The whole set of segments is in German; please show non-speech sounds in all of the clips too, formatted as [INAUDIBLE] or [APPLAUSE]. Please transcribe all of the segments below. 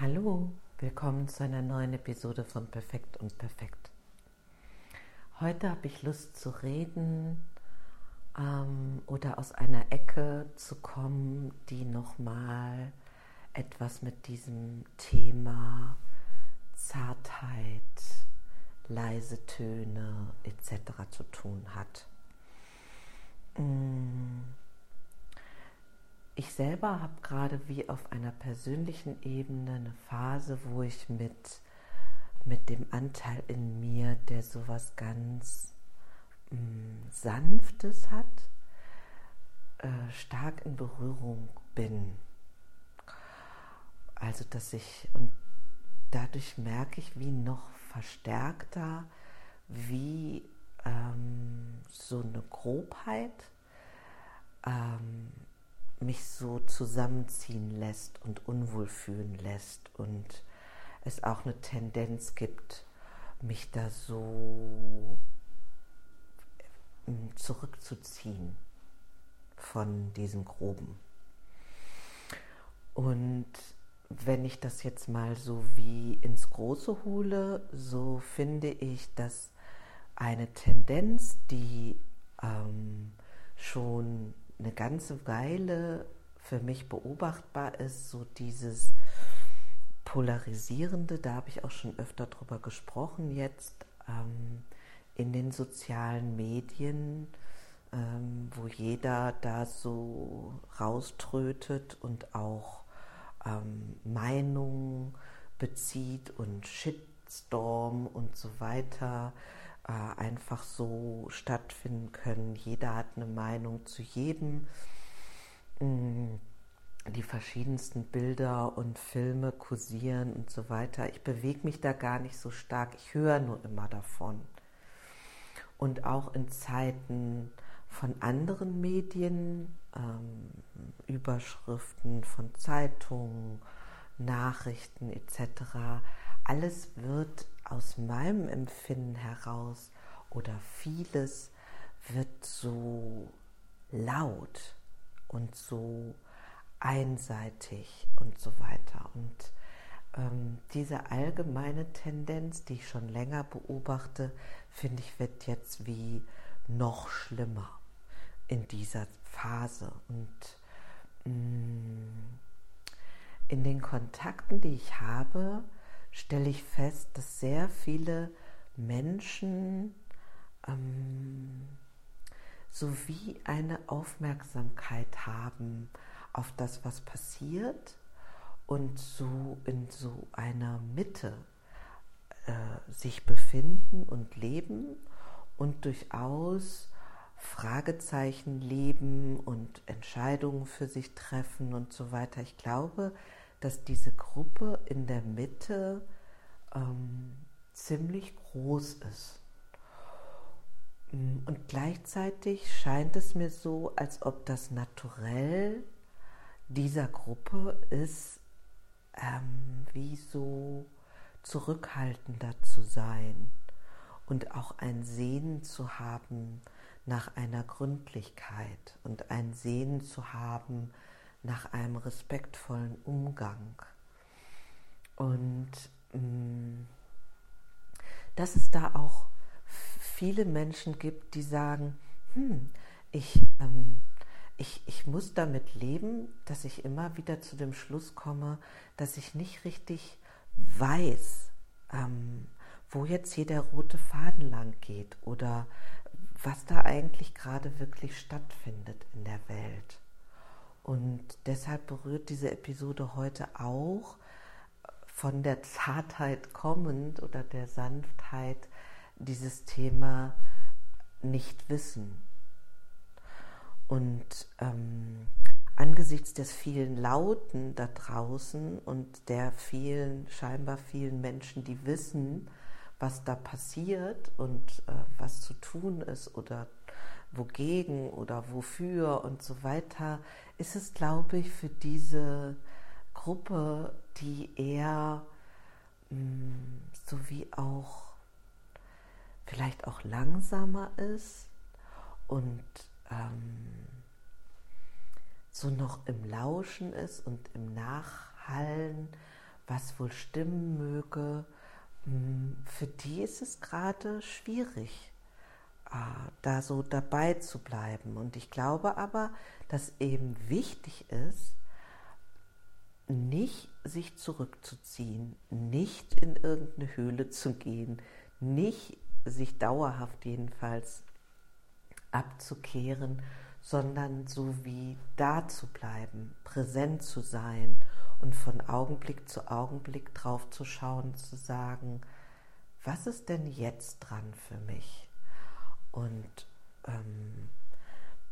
Hallo, willkommen zu einer neuen Episode von Perfekt und Perfekt. Heute habe ich Lust zu reden ähm, oder aus einer Ecke zu kommen, die nochmal etwas mit diesem Thema Zartheit, leise Töne etc. zu tun hat. Mm. Ich selber habe gerade wie auf einer persönlichen Ebene eine Phase, wo ich mit, mit dem Anteil in mir, der sowas ganz mh, mm, Sanftes hat, äh, stark in Berührung bin. Also dass ich, und dadurch merke ich, wie noch verstärkter, wie ähm, so eine Grobheit ähm, mich so zusammenziehen lässt und unwohl fühlen lässt und es auch eine Tendenz gibt, mich da so ähm, zurückzuziehen von diesem Groben. Und wenn ich das jetzt mal so wie ins Große hole, so finde ich, dass eine Tendenz, die ähm, schon eine ganze Weile für mich beobachtbar ist, so dieses Polarisierende, da habe ich auch schon öfter drüber gesprochen jetzt, ähm, in den sozialen Medien, ähm, wo jeder da so rauströtet und auch ähm, Meinungen bezieht und Shitstorm und so weiter äh, einfach so stattfinden können. Jeder hat eine Meinung zu jedem. Mm, die verschiedensten Bilder und Filme kursieren und so weiter. Ich bewege mich da gar nicht so stark. Ich höre nur immer davon. Und auch in Zeiten von anderen Medien, ähm, Überschriften von Zeitungen, Nachrichten etc. Alles wird aus meinem Empfinden heraus oder vieles wird so laut und so einseitig und so weiter. Und ähm, diese allgemeine Tendenz, die ich schon länger beobachte, finde ich, wird jetzt wie noch schlimmer in dieser Phase. Und mh, mm, in den Kontakten, die ich habe, stelle ich fest, dass sehr viele Menschen ähm, sowie eine Aufmerksamkeit haben auf das, was passiert und so in so einer Mitte äh, sich befinden und leben und durchaus Fragezeichen leben und Entscheidungen für sich treffen und so weiter. Ich glaube, dass diese Gruppe in der Mitte ähm, ziemlich groß ist. Mm, und gleichzeitig scheint es mir so, als ob das Naturell dieser Gruppe ist, ähm, wie so zurückhaltender zu sein und auch ein Sehnen zu haben nach einer Gründlichkeit und ein Sehnen zu haben nach einem respektvollen Umgang. Und mh, mm, dass es da auch viele Menschen gibt, die sagen, hm, ich, ähm, ich, ich muss damit leben, dass ich immer wieder zu dem Schluss komme, dass ich nicht richtig weiß, ähm, wo jetzt hier der rote Faden lang geht oder was da eigentlich gerade wirklich stattfindet in der Welt. Und deshalb berührt diese Episode heute auch von der Zartheit kommend oder der Sanftheit dieses Thema Nichtwissen. Und ähm, angesichts des vielen Lauten da draußen und der vielen, scheinbar vielen Menschen, die wissen, was da passiert und äh, was zu tun ist oder wogegen oder wofür und so weiter, ist es, glaube ich, für diese Gruppe, die eher mh, mm, so wie auch vielleicht auch langsamer ist und ähm, so noch im Lauschen ist und im Nachhallen, was wohl stimmen möge, hm, für die ist es gerade schwierig, da so dabei zu bleiben. Und ich glaube aber, dass eben wichtig ist, nicht sich zurückzuziehen, nicht in irgendeine Höhle zu gehen, nicht sich dauerhaft jedenfalls abzukehren, sondern so wie da zu bleiben, präsent zu sein und von Augenblick zu Augenblick drauf zu schauen, zu sagen, was ist denn jetzt dran für mich? Und ähm,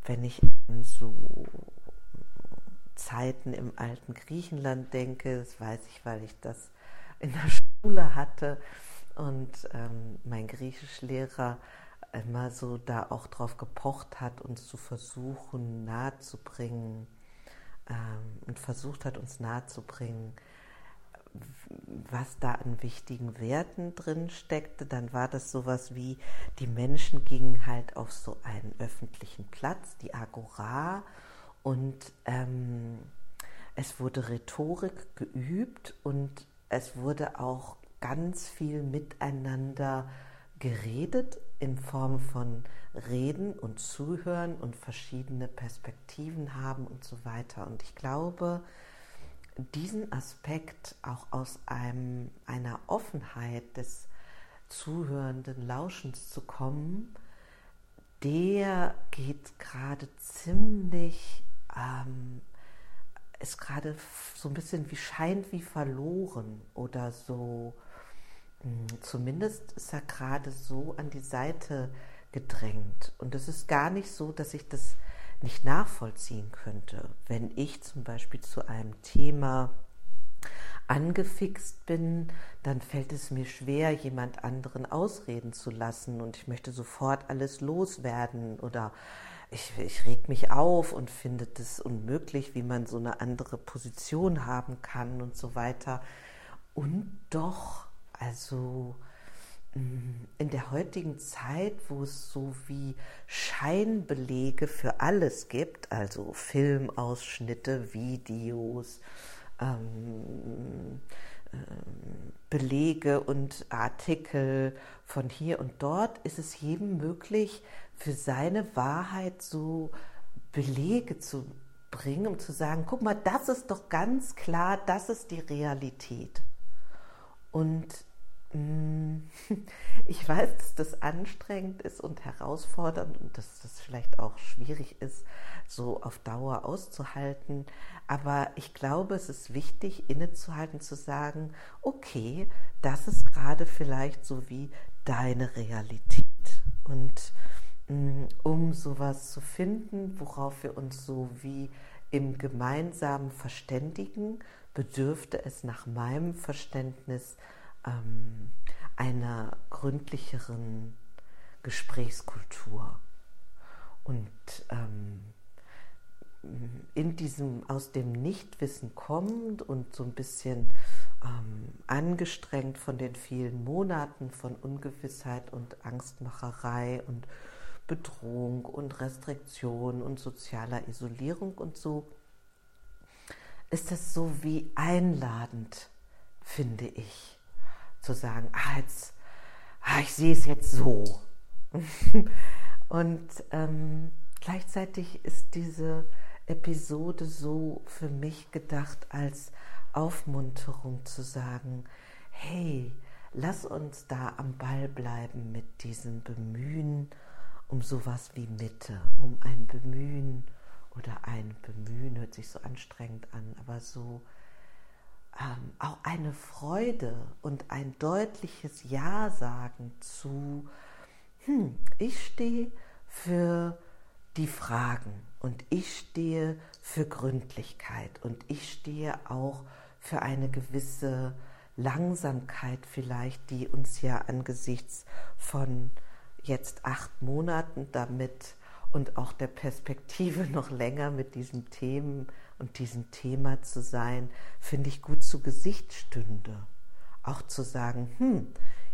wenn ich an so Zeiten im alten Griechenland denke, das weiß ich, weil ich das in der [LAUGHS] Schule hatte. Und ähm, mein Griechischlehrer immer so da auch drauf gepocht hat, uns zu versuchen nahezubringen ähm, und versucht hat, uns nahezubringen, was da an wichtigen Werten drin steckte, dann war das sowas wie, die Menschen gingen halt auf so einen öffentlichen Platz, die Agora, und ähm, es wurde Rhetorik geübt und es wurde auch ganz viel miteinander geredet in Form von Reden und Zuhören und verschiedene Perspektiven haben und so weiter. Und ich glaube, diesen Aspekt auch aus einem, einer Offenheit des zuhörenden Lauschens zu kommen, der geht gerade ziemlich ähm, ist gerade so ein bisschen wie scheint wie verloren oder so. Hm, zumindest ist er gerade so an die Seite gedrängt. Und es ist gar nicht so, dass ich das nicht nachvollziehen könnte. Wenn ich zum Beispiel zu einem Thema angefixt bin, dann fällt es mir schwer, jemand anderen ausreden zu lassen und ich möchte sofort alles loswerden oder ich, ich reg mich auf und finde das unmöglich, wie man so eine andere Position haben kann und so weiter. Und doch, also in der heutigen Zeit, wo es so wie Scheinbelege für alles gibt, also Filmausschnitte, Videos, ähm, ähm, Belege und Artikel von hier und dort, ist es jedem möglich, für seine Wahrheit so Belege zu bringen, um zu sagen, guck mal, das ist doch ganz klar, das ist die Realität. Und [LAUGHS] ich weiß, dass das anstrengend ist und herausfordernd und dass das vielleicht auch schwierig ist, so auf Dauer auszuhalten. Aber ich glaube, es ist wichtig, innezuhalten, zu sagen, okay, das ist gerade vielleicht so wie deine Realität. Und Mm, um sowas zu finden, worauf wir uns so wie im gemeinsamen verständigen, bedürfte es nach meinem Verständnis ähm, einer gründlicheren Gesprächskultur. Und ähm, in diesem aus dem Nichtwissen kommend und so ein bisschen ähm, angestrengt von den vielen Monaten von Ungewissheit und Angstmacherei und Bedrohung und Restriktion und sozialer Isolierung und so, ist es so wie einladend, finde ich, zu sagen, ah, jetzt, ah, ich sehe es jetzt so. [LAUGHS] und ähm, gleichzeitig ist diese Episode so für mich gedacht als Aufmunterung zu sagen, hey, lass uns da am Ball bleiben mit diesem Bemühen um sowas wie Mitte, um ein Bemühen oder ein Bemühen hört sich so anstrengend an, aber so ähm, auch eine Freude und ein deutliches Ja sagen zu, hm, ich stehe für die Fragen und ich stehe für Gründlichkeit und ich stehe auch für eine gewisse Langsamkeit vielleicht, die uns ja angesichts von jetzt acht Monaten damit und auch der Perspektive [LAUGHS] noch länger mit diesen Themen und diesem Thema zu sein, finde ich gut zu Gesicht stünde. Auch zu sagen, hm,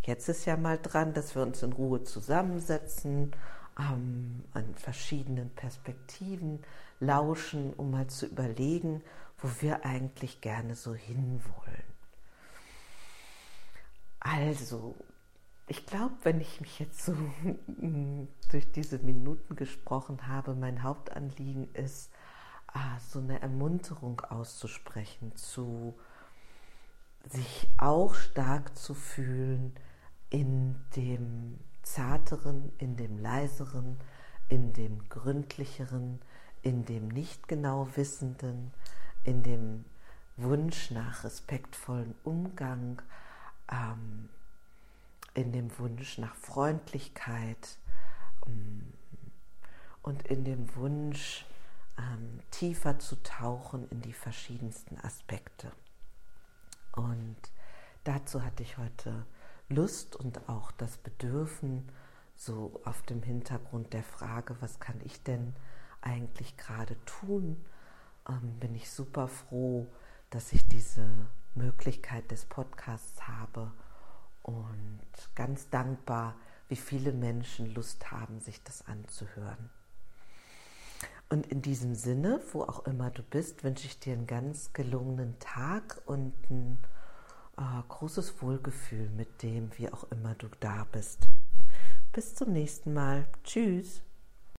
jetzt ist ja mal dran, dass wir uns in Ruhe zusammensetzen, ähm, an verschiedenen Perspektiven lauschen, um mal zu überlegen, wo wir eigentlich gerne so hinwollen. Also, ich glaube, wenn ich mich jetzt so durch diese Minuten gesprochen habe, mein Hauptanliegen ist, ah, so eine Ermunterung auszusprechen, zu sich auch stark zu fühlen in dem zarteren, in dem leiseren, in dem gründlicheren, in dem nicht genau wissenden, in dem Wunsch nach respektvollen Umgang, ähm, in dem Wunsch nach Freundlichkeit ähm, und in dem Wunsch, ähm, tiefer zu tauchen in die verschiedensten Aspekte. Und dazu hatte ich heute Lust und auch das Bedürfen, so auf dem Hintergrund der Frage, was kann ich denn eigentlich gerade tun, ähm, bin ich super froh, dass ich diese Möglichkeit des Podcasts habe und ganz dankbar, wie viele Menschen Lust haben, sich das anzuhören. Und in diesem Sinne, wo auch immer du bist, wünsche ich dir einen ganz gelungenen Tag und ein äh, großes Wohlgefühl mit dem, wie auch immer du da bist. Bis zum nächsten Mal. Tschüss.